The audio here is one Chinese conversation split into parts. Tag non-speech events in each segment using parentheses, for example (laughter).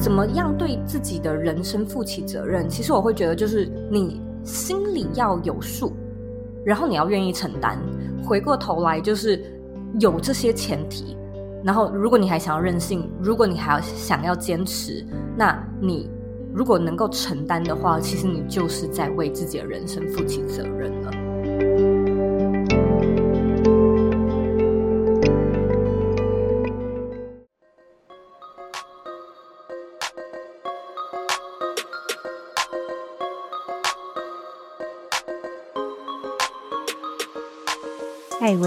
怎么样对自己的人生负起责任？其实我会觉得，就是你心里要有数，然后你要愿意承担。回过头来，就是有这些前提，然后如果你还想要任性，如果你还要想要坚持，那你如果能够承担的话，其实你就是在为自己的人生负起责任了。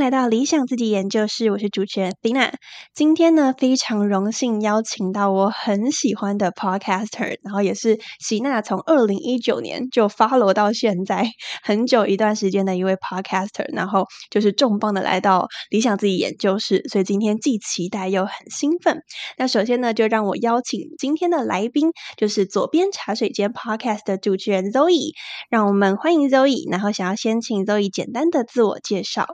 来到理想自己研究室，我是主持人 Dina。今天呢，非常荣幸邀请到我很喜欢的 Podcaster，然后也是喜娜从二零一九年就 follow 到现在很久一段时间的一位 Podcaster，然后就是重磅的来到理想自己研究室，所以今天既期待又很兴奋。那首先呢，就让我邀请今天的来宾，就是左边茶水间 Podcast 的主持人 Zoe，让我们欢迎 Zoe。然后想要先请 Zoe 简单的自我介绍。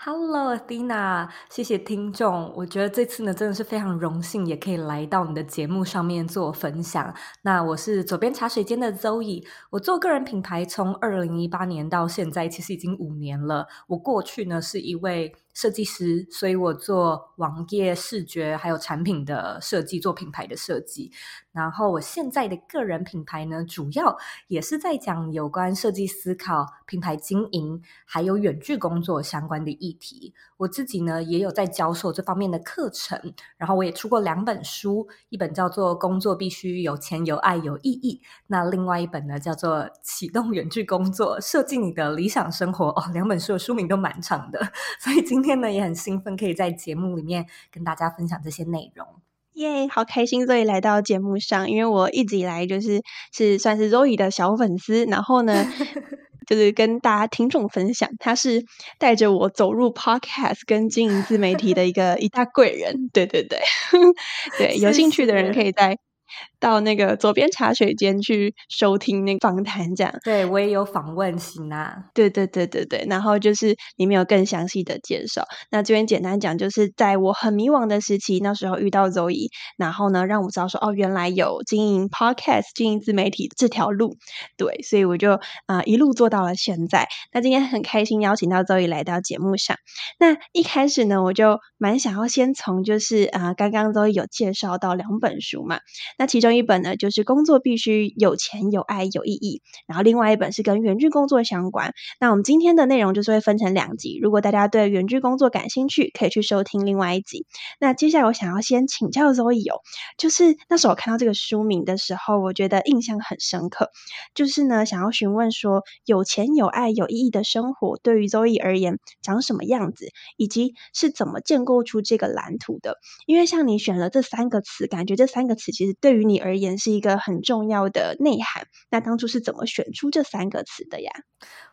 Hello，Dina，谢谢听众。我觉得这次呢，真的是非常荣幸，也可以来到你的节目上面做分享。那我是左边茶水间的 Zoe，我做个人品牌从二零一八年到现在，其实已经五年了。我过去呢是一位。设计师，所以我做网页视觉还有产品的设计，做品牌的设计。然后我现在的个人品牌呢，主要也是在讲有关设计思考、品牌经营，还有远距工作相关的议题。我自己呢，也有在教授这方面的课程。然后我也出过两本书，一本叫做《工作必须有钱、有爱、有意义》，那另外一本呢，叫做《启动远距工作，设计你的理想生活》。哦，两本书的书名都蛮长的，所以今天。天呢也很兴奋，可以在节目里面跟大家分享这些内容。耶，好开心所以来到节目上，因为我一直以来就是是算是 Zoe 的小粉丝，然后呢，(laughs) 就是跟大家听众分享，他是带着我走入 Podcast 跟经营自媒体的一个 (laughs) 一大贵人。对对对，(laughs) 对，有兴趣的人可以在。到那个左边茶水间去收听那个访谈，这样。对我也有访问行啊。对对对对对，然后就是里面有更详细的介绍。那这边简单讲，就是在我很迷惘的时期，那时候遇到 Zoe，然后呢让我知道说，哦，原来有经营 Podcast、经营自媒体这条路。对，所以我就啊一路做到了现在。那今天很开心邀请到 Zoe 来到节目上。那一开始呢，我就蛮想要先从就是啊刚刚 Zoe 有介绍到两本书嘛。那其中一本呢，就是工作必须有钱、有爱、有意义。然后另外一本是跟远距工作相关。那我们今天的内容就是会分成两集。如果大家对远距工作感兴趣，可以去收听另外一集。那接下来我想要先请教 Zoe 哦，就是那时候我看到这个书名的时候，我觉得印象很深刻。就是呢，想要询问说，有钱、有爱、有意义的生活对于 Zoe 而言长什么样子，以及是怎么建构出这个蓝图的？因为像你选了这三个词，感觉这三个词其实。对于你而言是一个很重要的内涵。那当初是怎么选出这三个词的呀？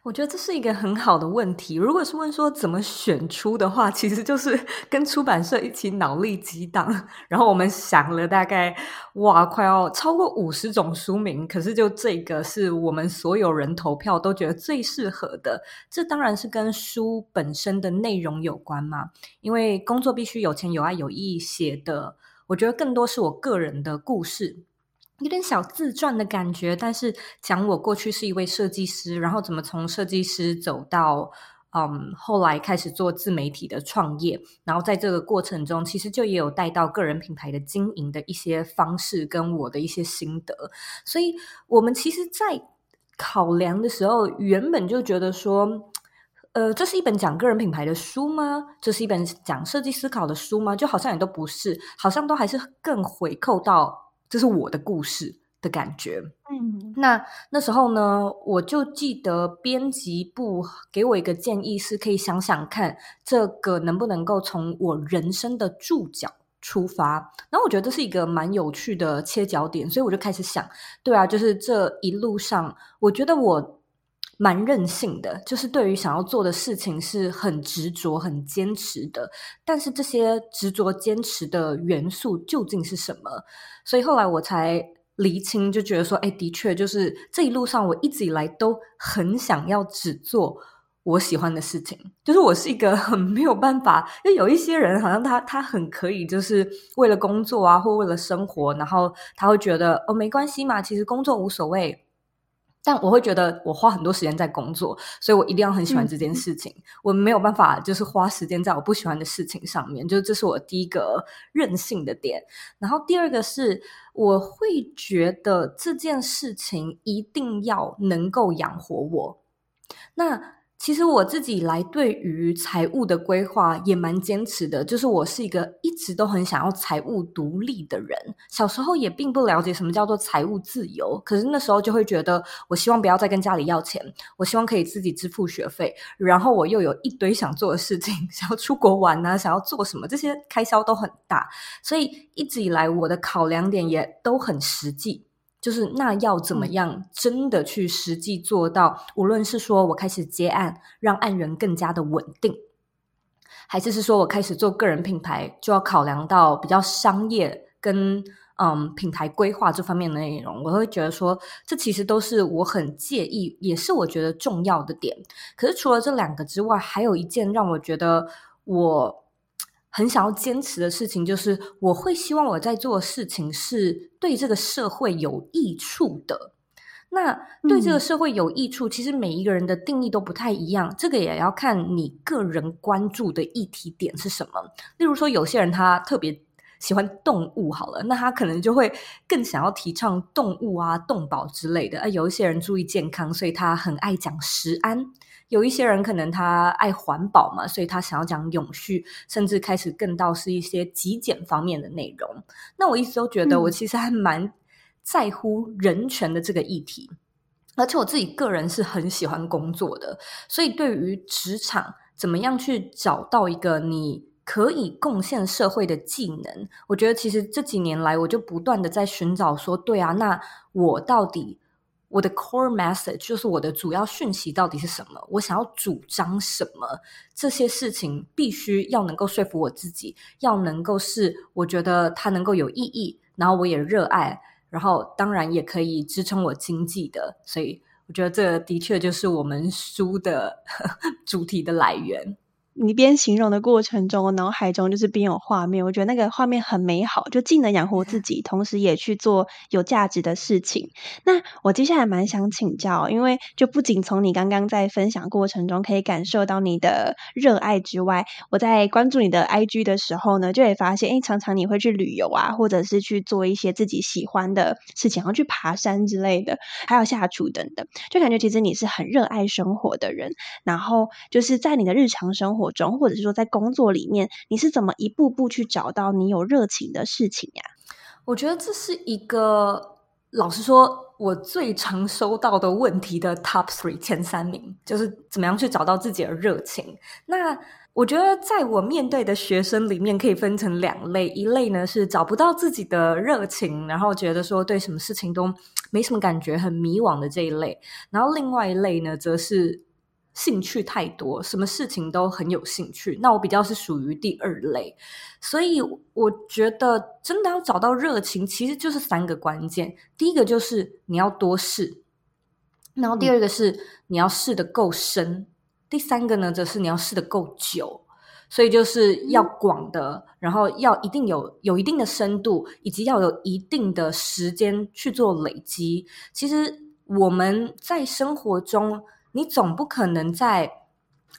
我觉得这是一个很好的问题。如果是问说怎么选出的话，其实就是 (laughs) 跟出版社一起脑力激荡，然后我们想了大概哇，快要超过五十种书名，可是就这个是我们所有人投票都觉得最适合的。这当然是跟书本身的内容有关嘛，因为工作必须有钱、有爱、有意义写的。我觉得更多是我个人的故事，有点小自传的感觉。但是讲我过去是一位设计师，然后怎么从设计师走到嗯，后来开始做自媒体的创业，然后在这个过程中，其实就也有带到个人品牌的经营的一些方式跟我的一些心得。所以我们其实，在考量的时候，原本就觉得说。呃，这是一本讲个人品牌的书吗？这是一本讲设计思考的书吗？就好像也都不是，好像都还是更回扣到这是我的故事的感觉。嗯，那那时候呢，我就记得编辑部给我一个建议，是可以想想看这个能不能够从我人生的注脚。出发。然后我觉得这是一个蛮有趣的切角点，所以我就开始想，对啊，就是这一路上，我觉得我蛮任性的，就是对于想要做的事情是很执着、很坚持的。但是这些执着、坚持的元素究竟是什么？所以后来我才厘清，就觉得说，哎，的确，就是这一路上我一直以来都很想要只做。我喜欢的事情，就是我是一个很没有办法，就有一些人好像他他很可以，就是为了工作啊，或为了生活，然后他会觉得哦没关系嘛，其实工作无所谓。但我会觉得我花很多时间在工作，所以我一定要很喜欢这件事情。我没有办法就是花时间在我不喜欢的事情上面，就这是我第一个任性的点。然后第二个是我会觉得这件事情一定要能够养活我。那其实我自己来对于财务的规划也蛮坚持的，就是我是一个一直都很想要财务独立的人。小时候也并不了解什么叫做财务自由，可是那时候就会觉得，我希望不要再跟家里要钱，我希望可以自己支付学费，然后我又有一堆想做的事情，(laughs) 想要出国玩啊，想要做什么，这些开销都很大，所以一直以来我的考量点也都很实际。就是那要怎么样真的去实际做到？无论是说我开始接案，让案源更加的稳定，还是是说我开始做个人品牌，就要考量到比较商业跟嗯品牌规划这方面的内容。我会觉得说，这其实都是我很介意，也是我觉得重要的点。可是除了这两个之外，还有一件让我觉得我。很想要坚持的事情，就是我会希望我在做的事情是对这个社会有益处的。那对这个社会有益处，其实每一个人的定义都不太一样，这个也要看你个人关注的议题点是什么。例如说，有些人他特别喜欢动物，好了，那他可能就会更想要提倡动物啊、动保之类的。啊，有一些人注意健康，所以他很爱讲食安。有一些人可能他爱环保嘛，所以他想要讲永续，甚至开始更到是一些极简方面的内容。那我一直都觉得，我其实还蛮在乎人权的这个议题，而且我自己个人是很喜欢工作的，所以对于职场怎么样去找到一个你可以贡献社会的技能，我觉得其实这几年来我就不断的在寻找，说对啊，那我到底。我的 core message 就是我的主要讯息到底是什么？我想要主张什么？这些事情必须要能够说服我自己，要能够是我觉得它能够有意义，然后我也热爱，然后当然也可以支撑我经济的。所以我觉得这的确就是我们书的 (laughs) 主题的来源。你边形容的过程中，我脑海中就是边有画面，我觉得那个画面很美好，就既能养活自己，同时也去做有价值的事情。那我接下来蛮想请教，因为就不仅从你刚刚在分享过程中可以感受到你的热爱之外，我在关注你的 IG 的时候呢，就会发现，哎，常常你会去旅游啊，或者是去做一些自己喜欢的事情，然后去爬山之类的，还有下厨等等，就感觉其实你是很热爱生活的人。然后就是在你的日常生活。中，或者是说在工作里面，你是怎么一步步去找到你有热情的事情呀？我觉得这是一个，老实说，我最常收到的问题的 top three 前三名，就是怎么样去找到自己的热情。那我觉得，在我面对的学生里面，可以分成两类，一类呢是找不到自己的热情，然后觉得说对什么事情都没什么感觉，很迷惘的这一类；然后另外一类呢，则是。兴趣太多，什么事情都很有兴趣。那我比较是属于第二类，所以我觉得真的要找到热情，其实就是三个关键。第一个就是你要多试，然后第二个是你要试的够深，第三个呢则是你要试的够久。所以就是要广的，然后要一定有有一定的深度，以及要有一定的时间去做累积。其实我们在生活中。你总不可能在，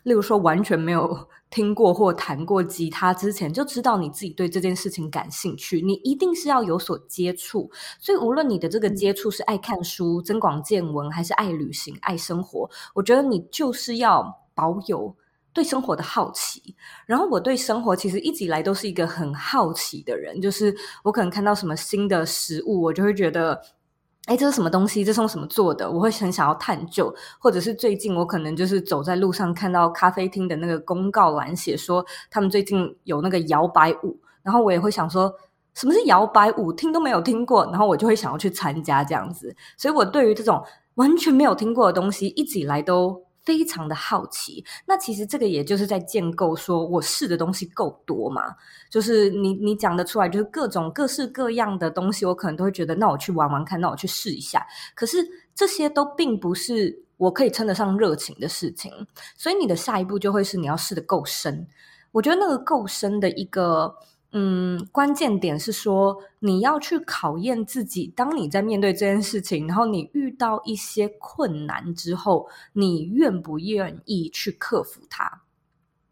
例如说完全没有 (laughs) 听过或弹过吉他之前就知道你自己对这件事情感兴趣。你一定是要有所接触，所以无论你的这个接触是爱看书、增广见闻，还是爱旅行、爱生活，我觉得你就是要保有对生活的好奇。然后我对生活其实一直以来都是一个很好奇的人，就是我可能看到什么新的食物，我就会觉得。哎，这是什么东西？这是用什么做的？我会很想要探究，或者是最近我可能就是走在路上看到咖啡厅的那个公告栏写说他们最近有那个摇摆舞，然后我也会想说，什么是摇摆舞，听都没有听过，然后我就会想要去参加这样子。所以我对于这种完全没有听过的东西，一直以来都非常的好奇。那其实这个也就是在建构，说我试的东西够多嘛？就是你你讲得出来，就是各种各式各样的东西，我可能都会觉得，那我去玩玩看，那我去试一下。可是这些都并不是我可以称得上热情的事情，所以你的下一步就会是你要试的够深。我觉得那个够深的一个嗯关键点是说，你要去考验自己。当你在面对这件事情，然后你遇到一些困难之后，你愿不愿意去克服它？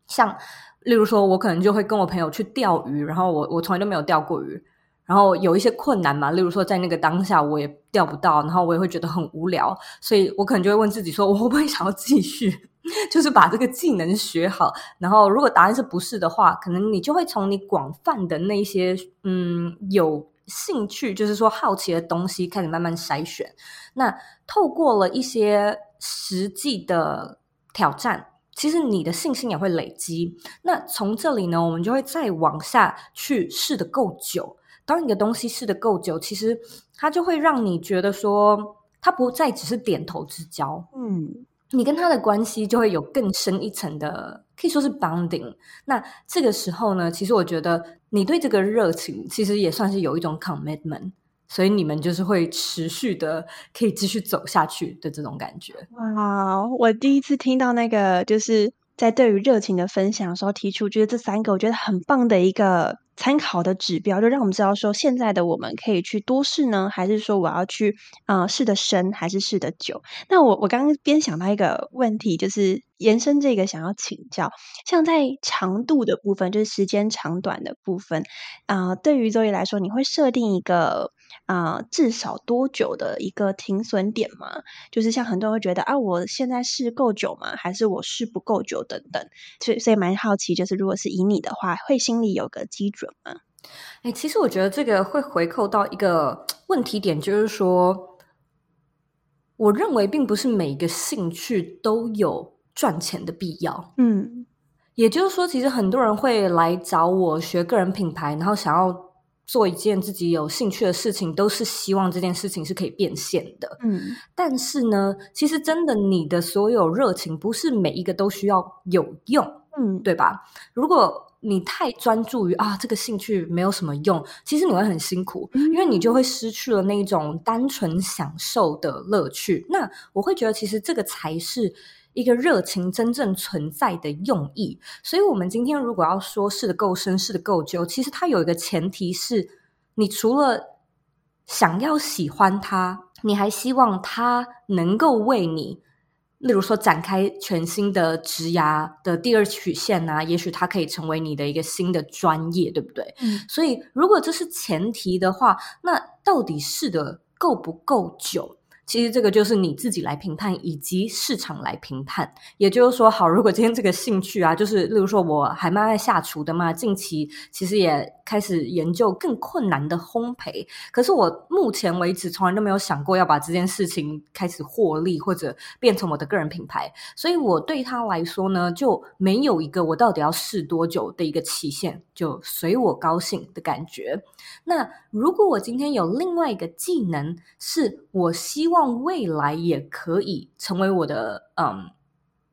像例如说，我可能就会跟我朋友去钓鱼，然后我我从来都没有钓过鱼，然后有一些困难嘛。例如说，在那个当下我也钓不到，然后我也会觉得很无聊，所以我可能就会问自己说，我会不会想要继续？就是把这个技能学好，然后如果答案是不是的话，可能你就会从你广泛的那些嗯有兴趣，就是说好奇的东西开始慢慢筛选。那透过了一些实际的挑战，其实你的信心也会累积。那从这里呢，我们就会再往下去试的够久。当一个东西试的够久，其实它就会让你觉得说，它不再只是点头之交。嗯。你跟他的关系就会有更深一层的，可以说是 bonding。那这个时候呢，其实我觉得你对这个热情，其实也算是有一种 commitment，所以你们就是会持续的可以继续走下去的这种感觉。哇，我第一次听到那个就是在对于热情的分享的时候提出，觉得这三个我觉得很棒的一个。参考的指标，就让我们知道说，现在的我们可以去多试呢，还是说我要去啊试的深，还是试的久？那我我刚刚边想到一个问题，就是延伸这个想要请教，像在长度的部分，就是时间长短的部分啊，对于周易来说，你会设定一个啊至少多久的一个停损点吗？就是像很多人会觉得啊，我现在是够久吗？还是我是不够久等等？所以所以蛮好奇，就是如果是以你的话，会心里有个基准吗。哎，其实我觉得这个会回扣到一个问题点，就是说，我认为并不是每一个兴趣都有赚钱的必要。嗯，也就是说，其实很多人会来找我学个人品牌，然后想要做一件自己有兴趣的事情，都是希望这件事情是可以变现的。嗯，但是呢，其实真的，你的所有热情不是每一个都需要有用。嗯，对吧？如果你太专注于啊，这个兴趣没有什么用，其实你会很辛苦，因为你就会失去了那种单纯享受的乐趣。那我会觉得，其实这个才是一个热情真正存在的用意。所以，我们今天如果要说试的够深，试的够久，其实它有一个前提是，你除了想要喜欢他，你还希望他能够为你。例如说，展开全新的职涯的第二曲线啊，也许它可以成为你的一个新的专业，对不对？嗯，所以如果这是前提的话，那到底试的够不够久？其实这个就是你自己来评判，以及市场来评判。也就是说，好，如果今天这个兴趣啊，就是例如说，我还蛮爱下厨的嘛，近期其实也开始研究更困难的烘焙。可是我目前为止从来都没有想过要把这件事情开始获利，或者变成我的个人品牌。所以我对他来说呢，就没有一个我到底要试多久的一个期限，就随我高兴的感觉。那如果我今天有另外一个技能，是我希望望未来也可以成为我的嗯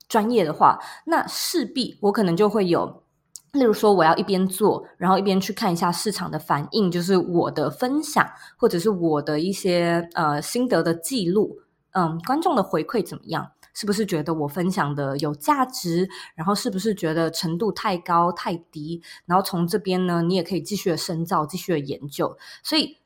专业的话，那势必我可能就会有，例如说我要一边做，然后一边去看一下市场的反应，就是我的分享或者是我的一些呃心得的记录，嗯，观众的回馈怎么样？是不是觉得我分享的有价值？然后是不是觉得程度太高太低？然后从这边呢，你也可以继续的深造，继续的研究。所以，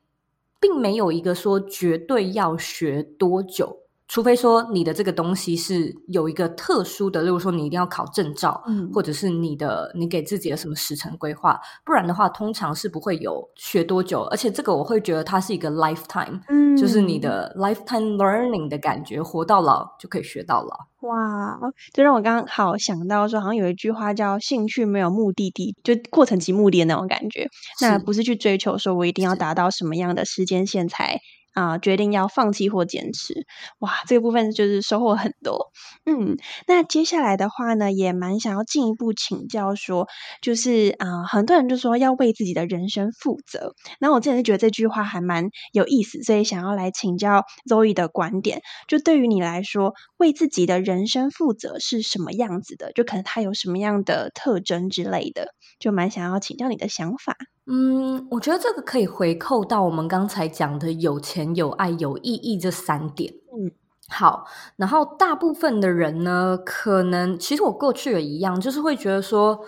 并没有一个说绝对要学多久。除非说你的这个东西是有一个特殊的，例如说你一定要考证照，嗯，或者是你的你给自己的什么时程规划，不然的话，通常是不会有学多久。而且这个我会觉得它是一个 lifetime，嗯，就是你的 lifetime learning 的感觉，活到老就可以学到老。哇，就让我刚好想到说，好像有一句话叫“兴趣没有目的地，就过程即目的”的那种感觉。那不是去追求说我一定要达到什么样的时间线才。啊决定要放弃或坚持。哇，这个部分就是收获很多。嗯，那接下来的话呢，也蛮想要进一步请教说，就是啊，很多人就说要为自己的人生负责。那我真的是觉得这句话还蛮有意思，所以想要来请教 Zoe 的观点。就对于你来说，为自己的人生负责是什么样子的？就可能它有什么样的特征之类的，就蛮想要请教你的想法。嗯，我觉得这个可以回扣到我们刚才讲的有钱、有爱、有意义这三点。嗯，好。然后大部分的人呢，可能其实我过去也一样，就是会觉得说，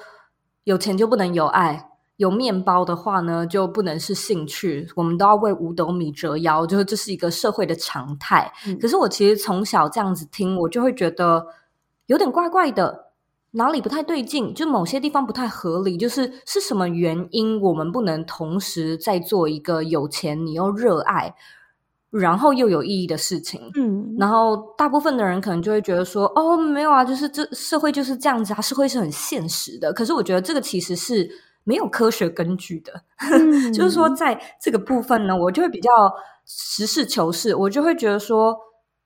有钱就不能有爱，有面包的话呢，就不能是兴趣。我们都要为五斗米折腰，就是这是一个社会的常态。可是我其实从小这样子听，我就会觉得有点怪怪的。哪里不太对劲？就某些地方不太合理，就是是什么原因，我们不能同时在做一个有钱、你又热爱，然后又有意义的事情？嗯，然后大部分的人可能就会觉得说：“哦，没有啊，就是这社会就是这样子啊，社会是很现实的。”可是我觉得这个其实是没有科学根据的。(laughs) 就是说，在这个部分呢，我就会比较实事求是，我就会觉得说。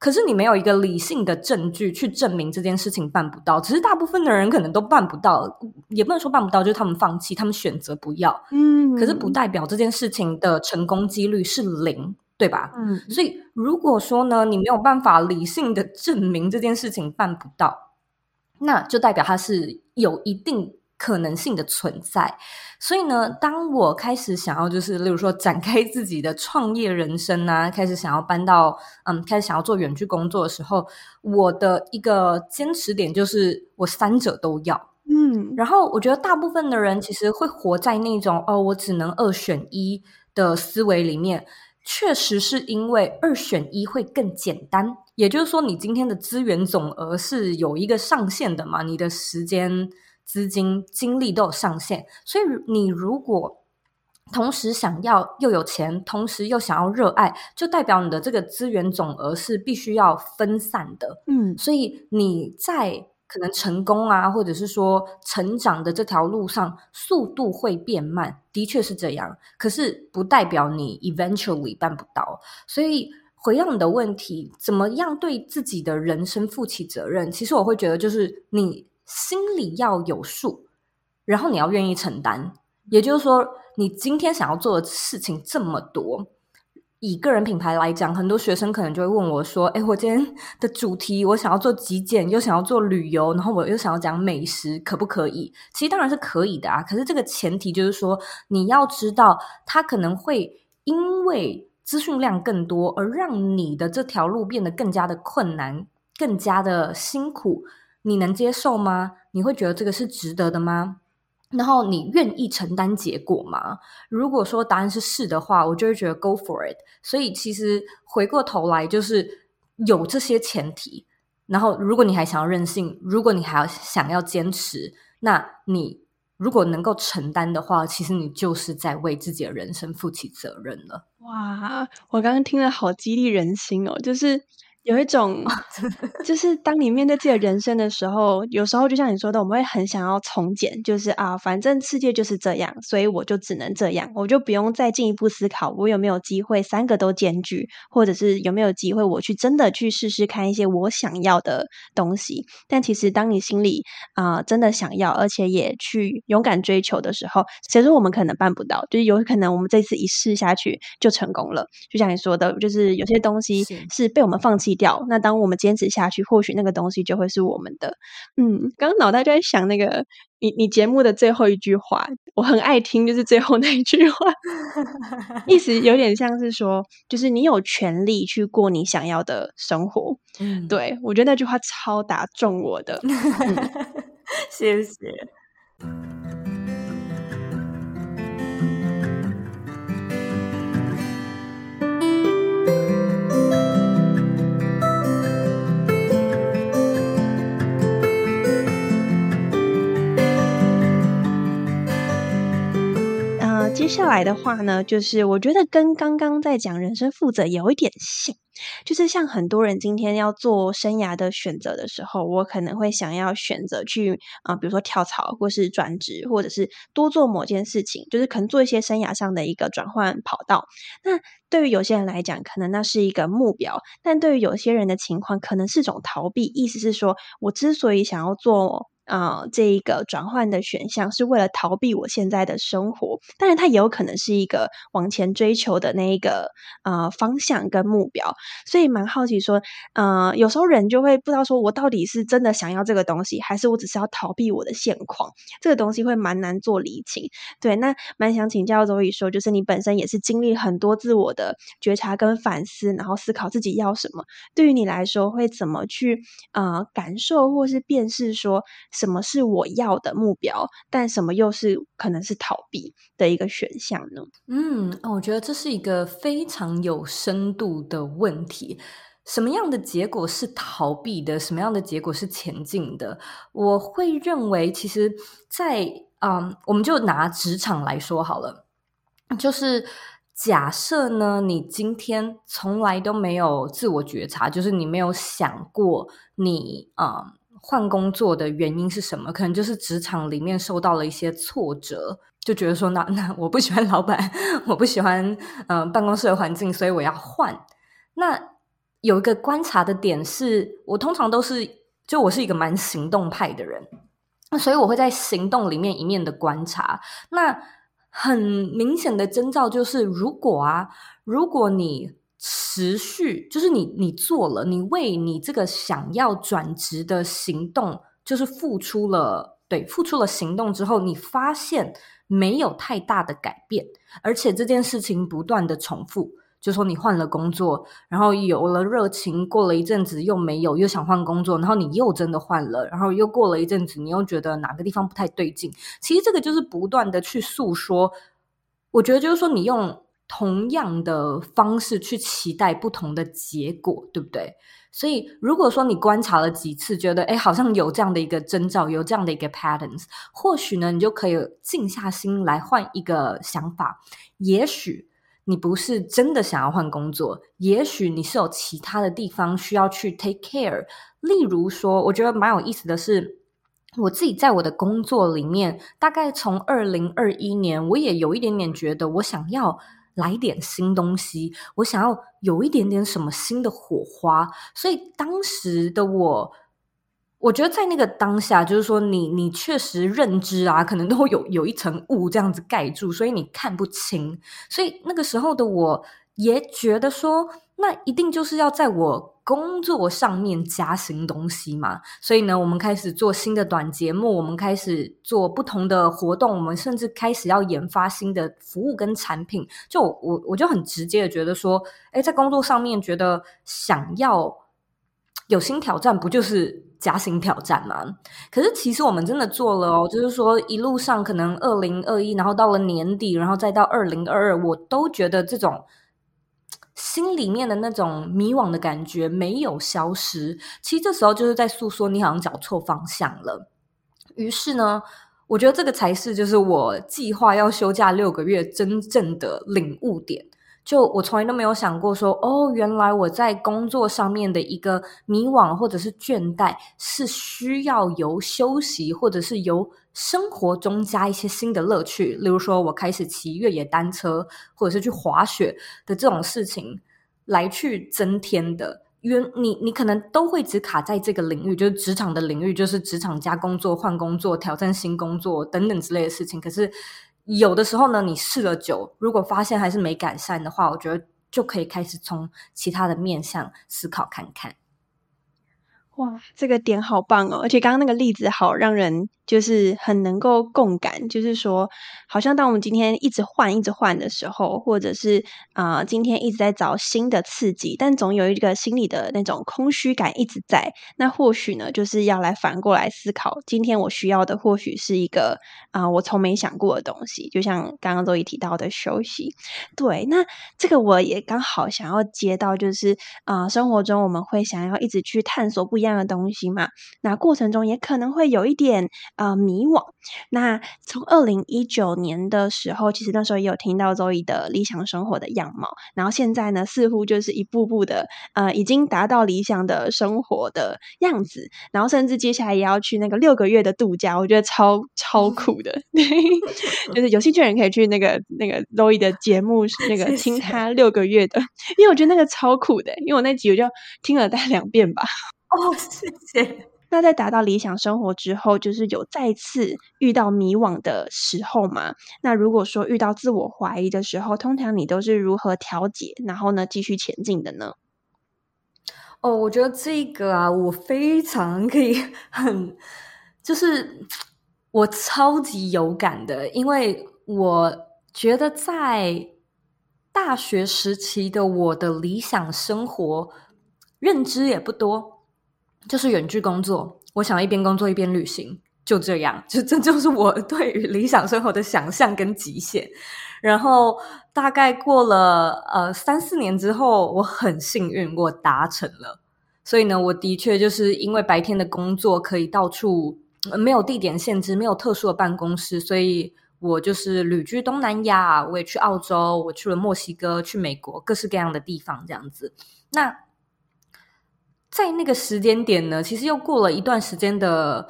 可是你没有一个理性的证据去证明这件事情办不到，只是大部分的人可能都办不到，也不能说办不到，就是他们放弃，他们选择不要。嗯，可是不代表这件事情的成功几率是零，对吧？嗯，所以如果说呢，你没有办法理性的证明这件事情办不到，那就代表它是有一定。可能性的存在，所以呢，当我开始想要，就是例如说展开自己的创业人生啊，开始想要搬到嗯，开始想要做远距工作的时候，我的一个坚持点就是我三者都要。嗯，然后我觉得大部分的人其实会活在那种哦，我只能二选一的思维里面，确实是因为二选一会更简单，也就是说，你今天的资源总额是有一个上限的嘛，你的时间。资金、精力都有上限，所以你如果同时想要又有钱，同时又想要热爱，就代表你的这个资源总额是必须要分散的。嗯，所以你在可能成功啊，或者是说成长的这条路上，速度会变慢，的确是这样。可是不代表你 eventually 办不到。所以回到你的问题，怎么样对自己的人生负起责任？其实我会觉得，就是你。心里要有数，然后你要愿意承担。也就是说，你今天想要做的事情这么多，以个人品牌来讲，很多学生可能就会问我说：“哎，我今天的主题，我想要做极简，又想要做旅游，然后我又想要讲美食，可不可以？”其实当然是可以的啊。可是这个前提就是说，你要知道，它可能会因为资讯量更多，而让你的这条路变得更加的困难，更加的辛苦。你能接受吗？你会觉得这个是值得的吗？然后你愿意承担结果吗？如果说答案是是的话，我就会觉得 go for it。所以其实回过头来，就是有这些前提。然后如果你还想要任性，如果你还要想要坚持，那你如果能够承担的话，其实你就是在为自己的人生负起责任了。哇，我刚刚听了好激励人心哦，就是。有一种，就是当你面对自己的人生的时候，有时候就像你说的，我们会很想要从简，就是啊，反正世界就是这样，所以我就只能这样，我就不用再进一步思考，我有没有机会三个都兼具，或者是有没有机会我去真的去试试看一些我想要的东西。但其实，当你心里啊真的想要，而且也去勇敢追求的时候，其实我们可能办不到，就是有可能我们这次一试下去就成功了。就像你说的，就是有些东西是被我们放弃。掉那，当我们坚持下去，或许那个东西就会是我们的。嗯，刚刚脑袋就在想那个你你节目的最后一句话，我很爱听，就是最后那一句话，(laughs) 意思有点像是说，就是你有权利去过你想要的生活。嗯，对我觉得那句话超打中我的，(laughs) 谢谢。接下来的话呢，就是我觉得跟刚刚在讲人生负责有一点像，就是像很多人今天要做生涯的选择的时候，我可能会想要选择去啊、比如说跳槽，或是转职，或者是多做某件事情，就是可能做一些生涯上的一个转换跑道。那对于有些人来讲，可能那是一个目标，但对于有些人的情况，可能是种逃避。意思是说，我之所以想要做。啊、这一个转换的选项是为了逃避我现在的生活，当然它也有可能是一个往前追求的那一个呃方向跟目标，所以蛮好奇说，呃，有时候人就会不知道说我到底是真的想要这个东西，还是我只是要逃避我的现况，这个东西会蛮难做理清。对，那蛮想请教周宇说，就是你本身也是经历很多自我的觉察跟反思，然后思考自己要什么，对于你来说会怎么去呃感受或是辨识说什么是我要的目标，但什么又是可能是逃避的一个选项呢？嗯，我觉得这是一个非常有深度的问题。什么样的结果是逃避的？什么样的结果是前进的？我会认为，其实在，嗯，我们就拿职场来说好了，就是假设呢，你今天从来都没有自我觉察，就是你没有想过你、嗯换工作的原因是什么？可能就是职场里面受到了一些挫折，就觉得说那那我不喜欢老板，我不喜欢嗯、办公室的环境，所以我要换。那有一个观察的点是，我通常都是就我是一个蛮行动派的人，那所以我会在行动里面一面的观察。那很明显的征兆就是，如果啊，如果你持续，就是你你做了，你为你这个想要转职的行动，就是付出了，对，付出了行动之后，你发现没有太大的改变，而且这件事情不断的重复。就说你换了工作，然后有了热情，过了一阵子又没有，又想换工作，然后你又真的换了，然后又过了一阵子，你又觉得哪个地方不太对劲。其实这个就是不断的去诉说，我觉得就是说你用同样的方式去期待不同的结果，对不对？所以如果说你观察了几次，觉得哎好像有这样的一个征兆，有这样的一个 patterns，或许呢你就可以静下心来换一个想法，也许。你不是真的想要换工作，也许你是有其他的地方需要去 take care。例如说，我觉得蛮有意思的是，我自己在我的工作里面，大概从二零二一年，我也有一点点觉得我想要来点新东西，我想要有一点点什么新的火花，所以当时的我。我觉得在那个当下，就是说你你确实认知啊，可能都有有一层雾这样子盖住，所以你看不清。所以那个时候的我也觉得说，那一定就是要在我工作上面加新东西嘛。所以呢，我们开始做新的短节目，我们开始做不同的活动，我们甚至开始要研发新的服务跟产品。就我我就很直接的觉得说，哎，在工作上面觉得想要有新挑战，不就是？加薪挑战嘛，可是其实我们真的做了哦，就是说一路上可能二零二一，然后到了年底，然后再到二零二二，我都觉得这种心里面的那种迷惘的感觉没有消失。其实这时候就是在诉说你好像找错方向了。于是呢，我觉得这个才是就是我计划要休假六个月真正的领悟点。就我从来都没有想过说，哦，原来我在工作上面的一个迷惘或者是倦怠，是需要由休息或者是由生活中加一些新的乐趣，例如说我开始骑越野单车，或者是去滑雪的这种事情来去增添的。原你你可能都会只卡在这个领域，就是职场的领域，就是职场加工作、换工作、挑战新工作等等之类的事情，可是。有的时候呢，你试了久，如果发现还是没改善的话，我觉得就可以开始从其他的面向思考看看。哇，这个点好棒哦！而且刚刚那个例子好让人就是很能够共感，就是说，好像当我们今天一直换、一直换的时候，或者是啊、今天一直在找新的刺激，但总有一个心里的那种空虚感一直在。那或许呢，就是要来反过来思考，今天我需要的或许是一个啊、我从没想过的东西。就像刚刚周一提到的休息，对，那这个我也刚好想要接到，就是啊、生活中我们会想要一直去探索不一样的东西嘛，那过程中也可能会有一点呃迷惘。那从二零一九年的时候，其实那时候也有听到周易的理想生活的样貌，然后现在呢，似乎就是一步步的呃，已经达到理想的生活的样子，然后甚至接下来也要去那个六个月的度假，我觉得超超酷的。(laughs) 对，就是有兴趣的人可以去那个那个周易的节目，那个听他六个月的，因为我觉得那个超酷的，因为我那集我就听了大概两遍吧。哦，谢谢。那在达到理想生活之后，就是有再次遇到迷惘的时候嘛？那如果说遇到自我怀疑的时候，通常你都是如何调节，然后呢继续前进的呢？哦，我觉得这个啊，我非常可以很，就是我超级有感的，因为我觉得在大学时期的我的理想生活认知也不多。就是远距工作，我想要一边工作一边旅行，就这样，就这就是我对于理想生活的想象跟极限。然后大概过了呃三四年之后，我很幸运，我达成了。所以呢，我的确就是因为白天的工作可以到处没有地点限制，没有特殊的办公室，所以我就是旅居东南亚，我也去澳洲，我去了墨西哥，去美国，各式各样的地方这样子。那。在那个时间点呢，其实又过了一段时间的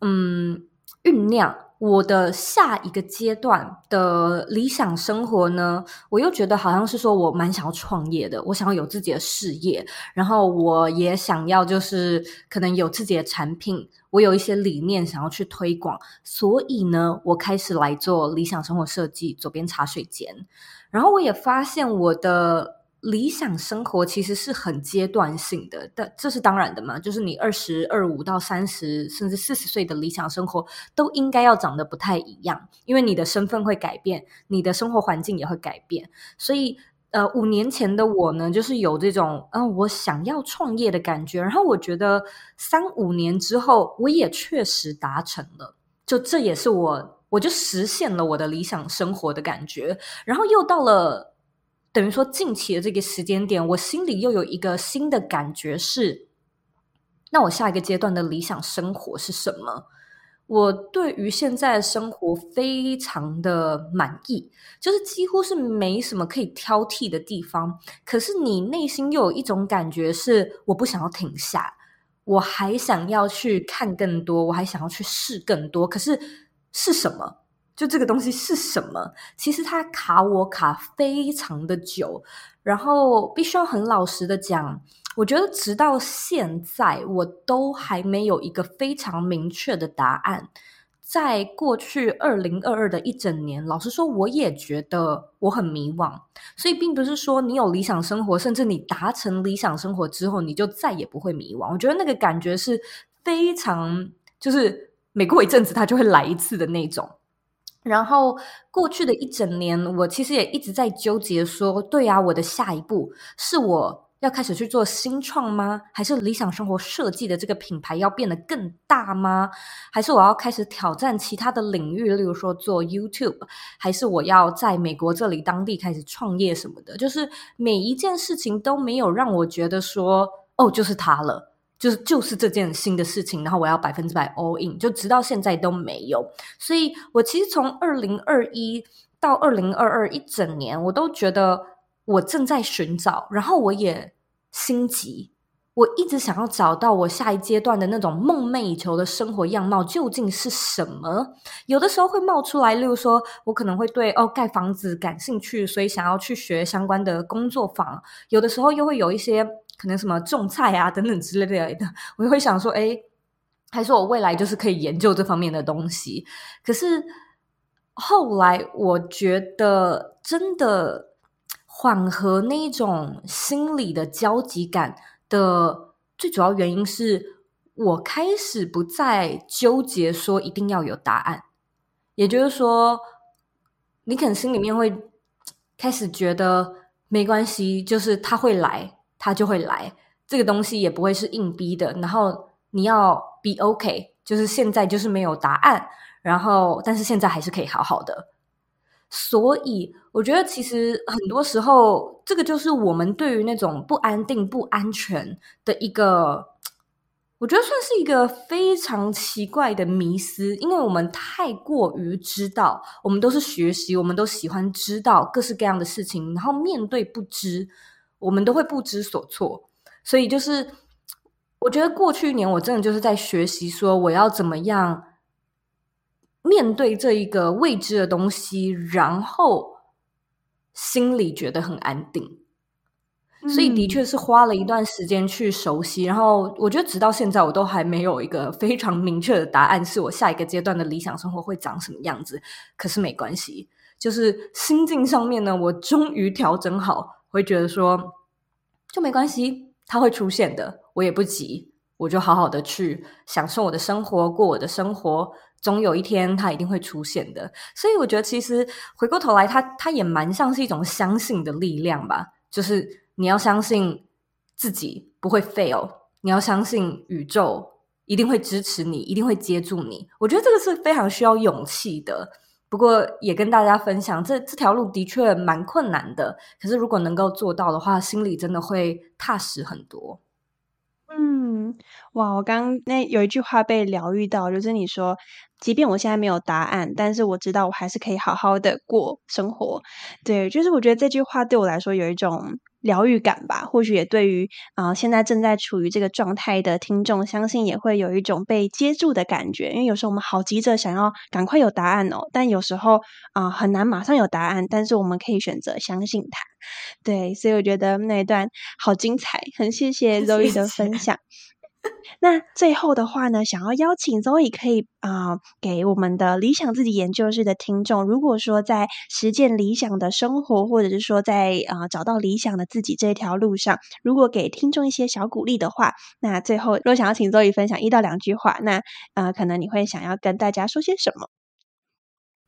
嗯酝酿。我的下一个阶段的理想生活呢，我又觉得好像是说我蛮想要创业的，我想要有自己的事业，然后我也想要就是可能有自己的产品，我有一些理念想要去推广，所以呢，我开始来做理想生活设计，左边茶水间，然后我也发现我的。理想生活其实是很阶段性的，但这是当然的嘛。就是你二十二五到三十，甚至四十岁的理想生活，都应该要长得不太一样，因为你的身份会改变，你的生活环境也会改变。所以，呃，五年前的我呢，就是有这种，嗯，我想要创业的感觉。然后，我觉得三五年之后，我也确实达成了，就这也是我，我就实现了我的理想生活的感觉。然后又到了。等于说，近期的这个时间点，我心里又有一个新的感觉是：那我下一个阶段的理想生活是什么？我对于现在生活非常的满意，就是几乎是没什么可以挑剔的地方。可是你内心又有一种感觉是：我不想要停下，我还想要去看更多，我还想要去试更多。可是是什么？就这个东西是什么？其实它卡我卡非常的久，然后必须要很老实的讲，我觉得直到现在我都还没有一个非常明确的答案。在过去二零二二的一整年，老实说，我也觉得我很迷惘。所以，并不是说你有理想生活，甚至你达成理想生活之后，你就再也不会迷惘。我觉得那个感觉是非常，就是每过一阵子，它就会来一次的那种。然后过去的一整年，我其实也一直在纠结，说对啊，我的下一步是我要开始去做新创吗？还是理想生活设计的这个品牌要变得更大吗？还是我要开始挑战其他的领域，例如说做 YouTube？还是我要在美国这里当地开始创业什么的？就是每一件事情都没有让我觉得说，哦，就是它了。就是就是这件新的事情，然后我要百分之百 all in，就直到现在都没有。所以我其实从二零二一到二零二二一整年，我都觉得我正在寻找，然后我也心急，我一直想要找到我下一阶段的那种梦寐以求的生活样貌究竟是什么。有的时候会冒出来，例如说我可能会对哦盖房子感兴趣，所以想要去学相关的工作坊。有的时候又会有一些。可能什么种菜啊等等之类的，(laughs) 我就会想说，哎，还是我未来就是可以研究这方面的东西。可是后来我觉得，真的缓和那一种心理的焦急感的最主要原因是我开始不再纠结说一定要有答案，也就是说，你可能心里面会开始觉得没关系，就是他会来。他就会来，这个东西也不会是硬逼的。然后你要 be OK，就是现在就是没有答案，然后但是现在还是可以好好的。所以我觉得其实很多时候，这个就是我们对于那种不安定、不安全的一个我觉得算是一个非常奇怪的迷思，因为我们太过于知道，我们都是学习，我们都喜欢知道各式各样的事情，然后面对不知，我们都会不知所措。所以，就是我觉得过去一年，我真的就是在学习，说我要怎么样面对这一个未知的东西，然后心里觉得很安定。所以的确是花了一段时间去熟悉，然后我觉得直到现在我都还没有一个非常明确的答案，是我下一个阶段的理想生活会长什么样子。可是没关系，就是心境上面呢，我终于调整好，会觉得说就没关系，它会出现的，我也不急，我就好好的去享受我的生活，过我的生活，总有一天它一定会出现的。所以我觉得其实回过头来，它它也蛮像是一种相信的力量吧，就是。你要相信自己不会 fail，你要相信宇宙一定会支持你，一定会接住你。我觉得这个是非常需要勇气的。不过也跟大家分享，这这条路的确蛮困难的。可是如果能够做到的话，心里真的会踏实很多。嗯，哇！我刚那有一句话被疗愈到，就是你说，即便我现在没有答案，但是我知道我还是可以好好的过生活。对，就是我觉得这句话对我来说有一种。疗愈感吧，或许也对于啊现在正在处于这个状态的听众，相信也会有一种被接住的感觉。因为有时候我们好急着想要赶快有答案哦，但有时候啊很难马上有答案，但是我们可以选择相信它。对，所以我觉得那一段好精彩，很谢谢 Zoe 的分享。(laughs) 那最后的话呢，想要邀请 Zoe 可以啊，给我们的理想自己研究室的听众，如果说在实践理想的生活，或者是说在啊找到理想的自己这条路上，如果给听众一些小鼓励的话，那最后如果想要请 Zoe 分享一到两句话，那呃，可能你会想要跟大家说些什么？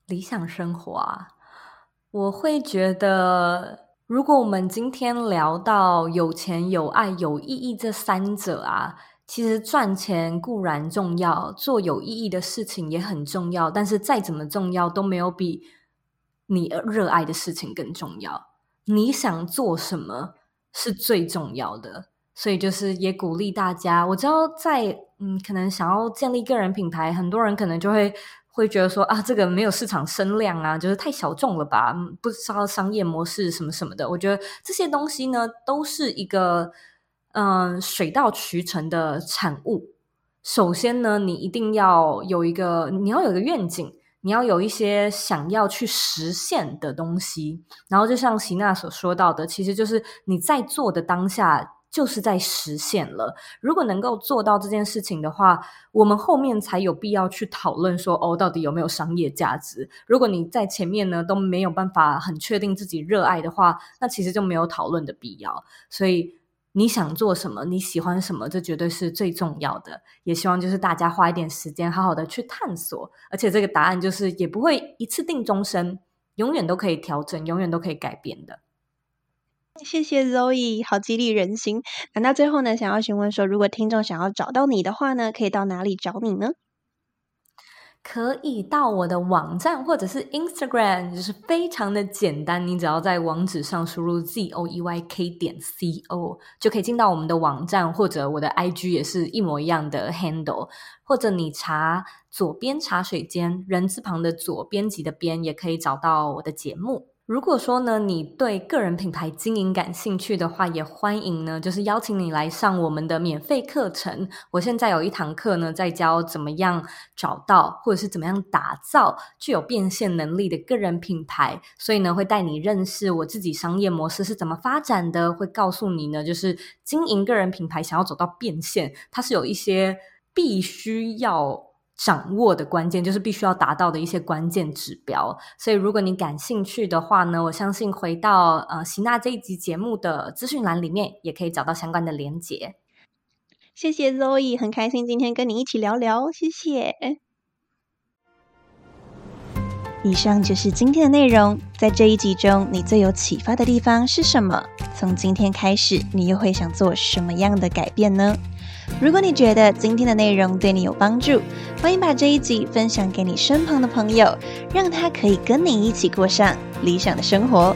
理想生活啊，我会觉得，如果我们今天聊到有钱、有爱、有意义这三者啊。其实赚钱固然重要，做有意义的事情也很重要。但是再怎么重要，都没有比你热爱的事情更重要。你想做什么是最重要的。所以就是也鼓励大家。我知道在嗯，可能想要建立个人品牌，很多人可能就会会觉得说啊，这个没有市场声量啊，就是太小众了吧，不知道商业模式什么什么的。我觉得这些东西呢，都是一个。嗯，水到渠成的产物。首先呢，你一定要有一个，你要有一个愿景，你要有一些想要去实现的东西。然后，就像席娜所说到的，其实就是你在做的当下，就是在实现了。如果能够做到这件事情的话，我们后面才有必要去讨论说，哦，到底有没有商业价值？如果你在前面呢都没有办法很确定自己热爱的话，那其实就没有讨论的必要。所以。你想做什么？你喜欢什么？这绝对是最重要的。也希望就是大家花一点时间，好好的去探索。而且这个答案就是也不会一次定终身，永远都可以调整，永远都可以改变的。谢谢 Zoe，好激励人心。那到最后呢，想要询问说，如果听众想要找到你的话呢，可以到哪里找你呢？可以到我的网站或者是 Instagram，就是非常的简单，你只要在网址上输入 z o e y k 点 c o 就可以进到我们的网站，或者我的 IG 也是一模一样的 handle，或者你查左边茶水间人字旁的左编辑的边，也可以找到我的节目。如果说呢，你对个人品牌经营感兴趣的话，也欢迎呢，就是邀请你来上我们的免费课程。我现在有一堂课呢，在教怎么样找到或者是怎么样打造具有变现能力的个人品牌，所以呢，会带你认识我自己商业模式是怎么发展的，会告诉你呢，就是经营个人品牌想要走到变现，它是有一些必须要。掌握的关键就是必须要达到的一些关键指标，所以如果你感兴趣的话呢，我相信回到呃席娜这一集节目的资讯栏里面也可以找到相关的连结。谢谢 Zoe，很开心今天跟你一起聊聊，谢谢。以上就是今天的内容，在这一集中你最有启发的地方是什么？从今天开始，你又会想做什么样的改变呢？如果你觉得今天的内容对你有帮助，欢迎把这一集分享给你身旁的朋友，让他可以跟你一起过上理想的生活。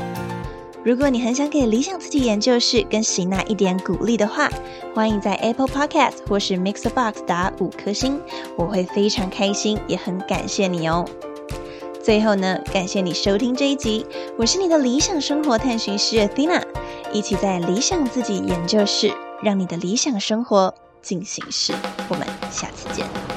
如果你很想给理想自己研究室跟喜娜一点鼓励的话，欢迎在 Apple Podcast 或是 Mixbox 打五颗星，我会非常开心，也很感谢你哦。最后呢，感谢你收听这一集，我是你的理想生活探寻师 Athena，一起在理想自己研究室，让你的理想生活进行式。我们下次见。